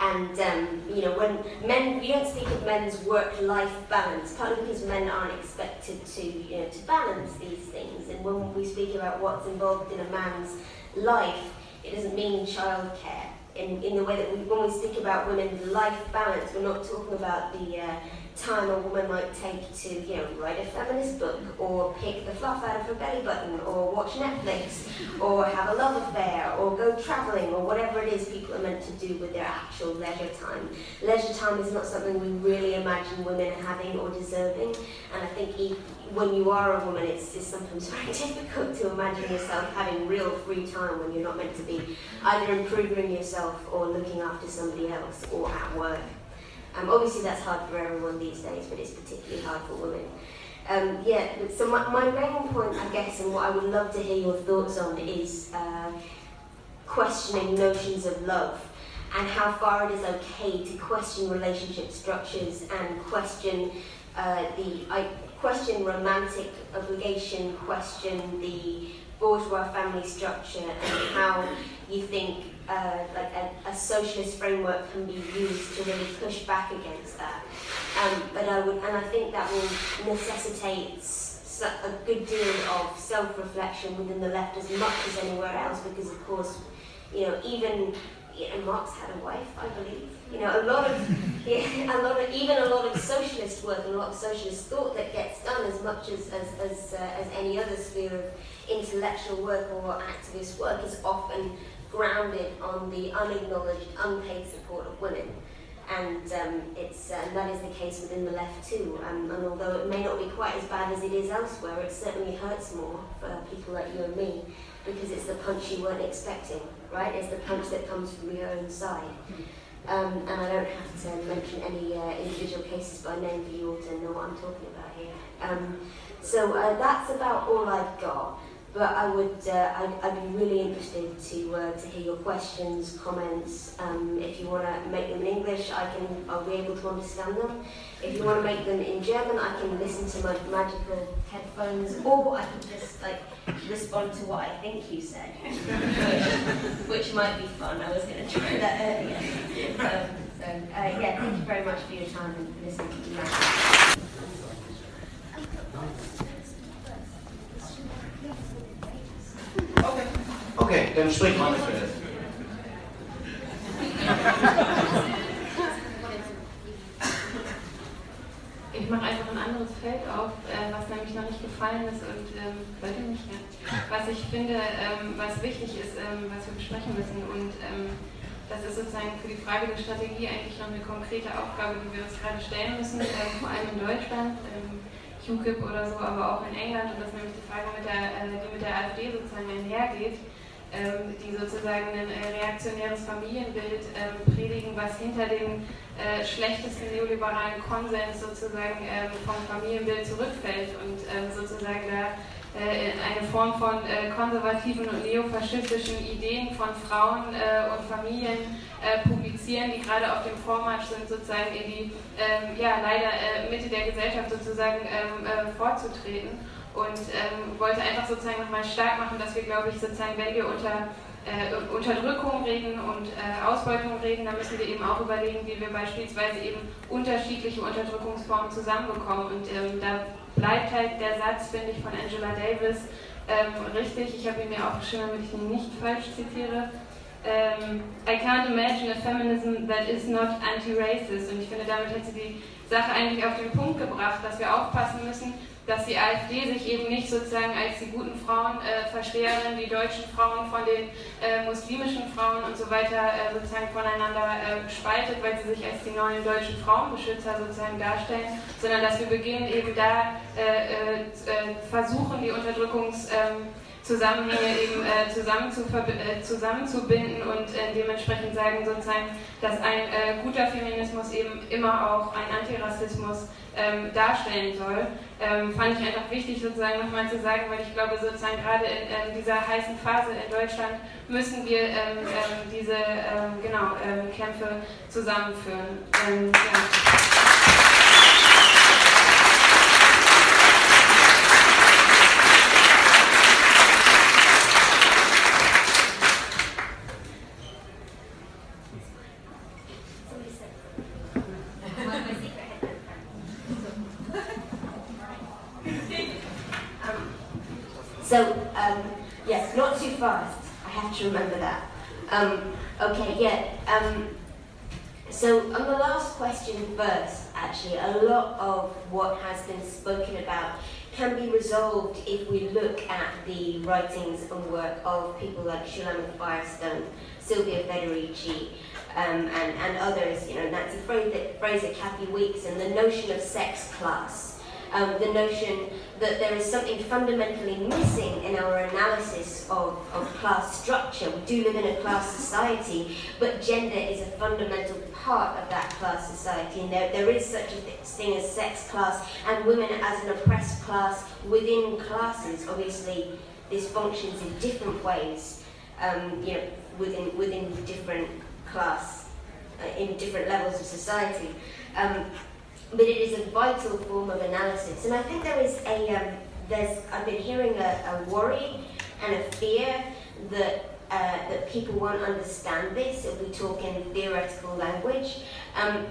A: And um, you know when men, we don't speak of men's work-life balance, partly because men aren't expected to you know to balance these things. And when we speak about what's involved in a man's life, it doesn't mean childcare in, in the way that we, when we speak about women's life balance, we're not talking about the uh, time a woman might take to, you know, write a feminist book, or pick the fluff out of her belly button, or watch Netflix, or have a love affair, or go travelling, or whatever it is people are meant to do with their actual leisure time. Leisure time is not something we really imagine women having or deserving, and I think when you are a woman, it's, it's sometimes very difficult to imagine yourself having real free time when you're not meant to be either improving yourself or looking after somebody else or at work. Um, obviously, that's hard for everyone these days, but it's particularly hard for women. Um, yeah, so my, my main point, I guess, and what I would love to hear your thoughts on is uh, questioning notions of love and how far it is okay to question relationship structures and question uh, the I, question romantic obligation, question the bourgeois family structure, and how you think uh, like a, a, socialist framework can be used to really push back against that. Um, but I would, and I think that will necessitate a good deal of self-reflection within the left as much as anywhere else, because of course, you know, even know, Marx had a wife, I believe. You know, a lot of, yeah, a lot of, even a lot of socialist work and a lot of socialist thought that gets done as much as as as, uh, as any other sphere of intellectual work or activist work is often grounded on the unacknowledged, unpaid support of women. And um, it's, uh, that is the case within the left too. Um, and although it may not be quite as bad as it is elsewhere, it certainly hurts more for people like you and me because it's the punch you weren't expecting, right? It's the punch that comes from your own side. Um, and I don't have to mention any uh, individual cases by name for you all to know what I'm talking about here. Um, so uh, that's about all I've got. But I would, uh, I'd, I'd, be really interested to uh, to hear your questions, comments. Um, if you want to make them in English, I can, I'll be able to understand them. If you want to make them in German, I can listen to my magical headphones, or I can just like respond to what I think you said, which, might be fun. I was going to try that earlier. Um, so uh, yeah, thank you very much for your time and listening to me.
B: Okay. Dann sprich mal für das.
C: Ich mache einfach ein anderes Feld auf, äh, was nämlich noch nicht gefallen ist und ähm, nicht, ja. was ich finde, ähm, was wichtig ist, ähm, was wir besprechen müssen und ähm, das ist sozusagen für die Frage der Strategie eigentlich noch eine konkrete Aufgabe, die wir uns gerade stellen müssen, ähm, vor allem in Deutschland. Ähm, UKIP oder so, aber auch in England, und das ist nämlich die Frage, mit der, äh, die mit der AfD sozusagen einhergeht, ähm, die sozusagen ein äh, reaktionäres Familienbild ähm, predigen, was hinter dem äh, schlechtesten neoliberalen Konsens sozusagen ähm, vom Familienbild zurückfällt und ähm, sozusagen da äh, eine Form von äh, konservativen und neofaschistischen Ideen von Frauen äh, und Familien publizieren, die gerade auf dem Vormarsch sind, sozusagen in die ähm, ja, leider Mitte der Gesellschaft sozusagen ähm, vorzutreten. Und ähm, wollte einfach sozusagen nochmal stark machen, dass wir, glaube ich, sozusagen, wenn wir unter äh, Unterdrückung reden und äh, Ausbeutung reden, dann müssen wir eben auch überlegen, wie wir beispielsweise eben unterschiedliche Unterdrückungsformen zusammenbekommen. Und ähm, da bleibt halt der Satz, finde ich, von Angela Davis ähm, richtig. Ich habe ihn mir aufgeschrieben, damit ich ihn nicht falsch zitiere. um, I can't imagine a feminism that is not anti-racist. Und ich finde, damit hat sie die Sache eigentlich auf den Punkt gebracht, dass wir aufpassen müssen, dass die AfD sich eben nicht sozusagen als die guten Frauen äh, verstehen, die deutschen Frauen von den äh, muslimischen Frauen und so weiter äh, sozusagen voneinander äh, spaltet, weil sie sich als die neuen deutschen Frauenbeschützer sozusagen darstellen, sondern dass wir beginnen eben da äh, äh, versuchen, die Unterdrückungs... Ähm, Zusammenhänge eben äh, zusammen zu äh, zusammenzubinden und äh, dementsprechend sagen sozusagen, dass ein äh, guter Feminismus eben immer auch einen Antirassismus ähm, darstellen soll. Ähm, fand ich einfach wichtig sozusagen nochmal zu sagen, weil ich glaube sozusagen gerade in ähm, dieser heißen Phase in Deutschland müssen wir ähm, ähm, diese ähm, genau, Kämpfe zusammenführen. Ja.
A: So, um, yes, not too fast. I have to remember that. Um, okay, yeah. Um, so, on the last question first, actually, a lot of what has been spoken about can be resolved if we look at the writings and work of people like Shulamit Firestone, Sylvia Federici, um, and, and others, you know, Nancy Fraser, Fraser, Kathy Weeks, and the notion of sex class um, the notion that there is something fundamentally missing in our analysis of, of class structure. We do live in a class society, but gender is a fundamental part of that class society, and there, there is such a thing as sex class and women as an oppressed class within classes. Obviously, this functions in different ways, um, you know, within, within different class, uh, in different levels of society. Um, but it is a vital form of analysis. And I think there is a, um, there's, I've been hearing a, a worry and a fear that uh, that people won't understand this if we talk in theoretical language. Um,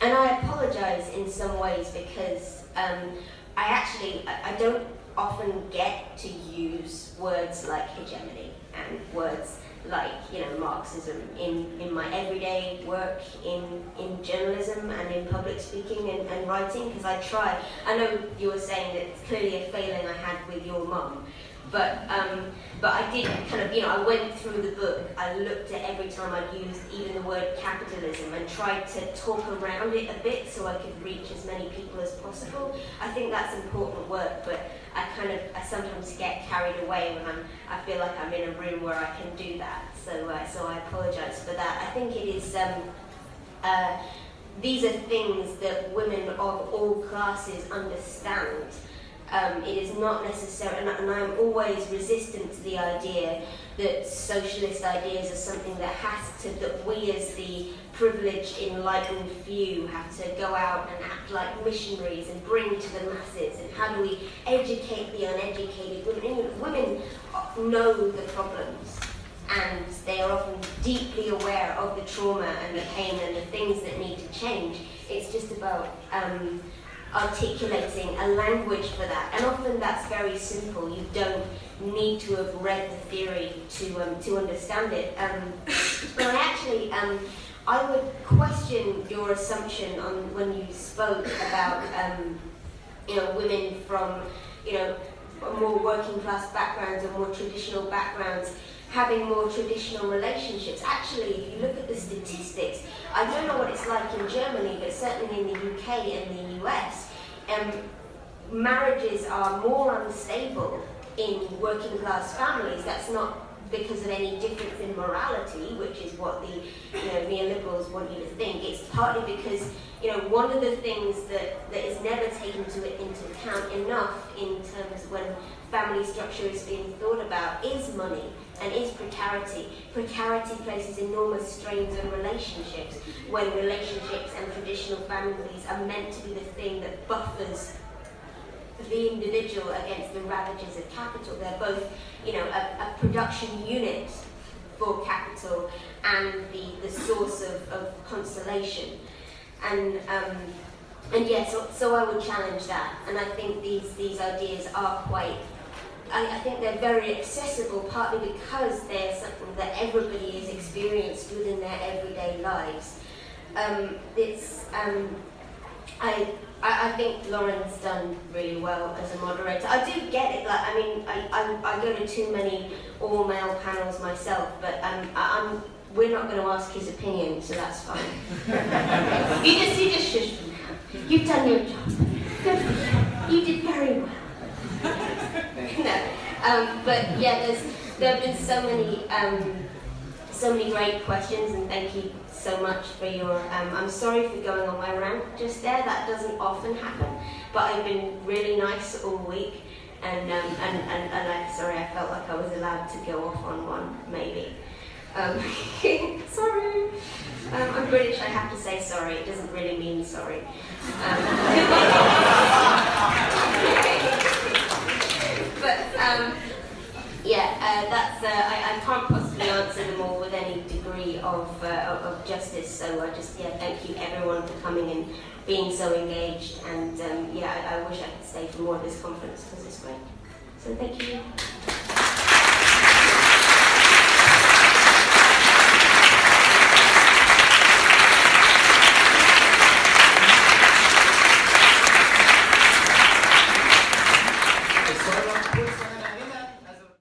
A: and I apologize in some ways because um, I actually I, I don't often get to use words like hegemony and words like you know Marxism in, in my everyday work in in journalism and in public speaking and, and writing because I try. I know you were saying that it's clearly a failing I had with your mum, but um, but I did kind of you know I went through the book. I looked at every time I'd used even the word capitalism and tried to talk around it a bit so I could reach as many people as possible. I think that's important work, but I kind of I sometimes get carried away when I'm I feel like I'm in a room where I can do that. So uh, so I apologise for that. I think it is. Um, uh, these are things that women of all classes understand. Um, it is not necessary, and, and I'm always resistant to the idea that socialist ideas are something that has to, that we as the privileged, enlightened few have to go out and act like missionaries and bring to the masses? And how do we educate the uneducated women? Women know the problems and they are often deeply aware of the trauma and the pain and the things that need to change. It's just about um, articulating a language for that. And often that's very simple. You don't need to have read the theory to, um, to understand it. Um, but I actually um, I would question your assumption on when you spoke about um, you know women from you know more working class backgrounds or more traditional backgrounds having more traditional relationships. Actually, if you look at the statistics, I don't know what it's like in Germany, but certainly in the UK and the US, um, marriages are more unstable in working class families. That's not because of any difference in morality, which is what the you know, neoliberals want you to think. It's partly because you know one of the things that, that is never taken to, into account enough in terms when family structure is being thought about is money and is precarity. Precarity places enormous strains on relationships when relationships and traditional families are meant to be the thing that buffers the individual against the ravages of capital. They're both, you know, a, a production unit for capital and the, the source of, of consolation. And um, and yes, yeah, so, so I would challenge that. And I think these these ideas are quite I, I think they're very accessible, partly because they're something that everybody has experienced within their everyday lives. Um, it's, um, I, I, I think Lauren's done really well as a moderator. I do get it, like, I mean, I, I, I go to too many all male panels myself, but um, I, I'm, we're not going to ask his opinion, so that's fine. you just, you just shush. You've done your job. You did very well. Um, but yeah, there's there have been so many um, so many great questions, and thank you so much for your. Um, I'm sorry for going on my rant just there. That doesn't often happen, but I've been really nice all week, and um, and and, and I'm sorry I felt like I was allowed to go off on one maybe. Um, sorry. Um, I'm British. I have to say sorry. It doesn't really mean sorry. But um, yeah, uh, that's. Uh, I, I can't possibly answer them all with any degree of, uh, of justice. So I just yeah, thank you everyone for coming and being so engaged. And um, yeah, I, I wish I could stay for more of this conference because it's great. So thank you.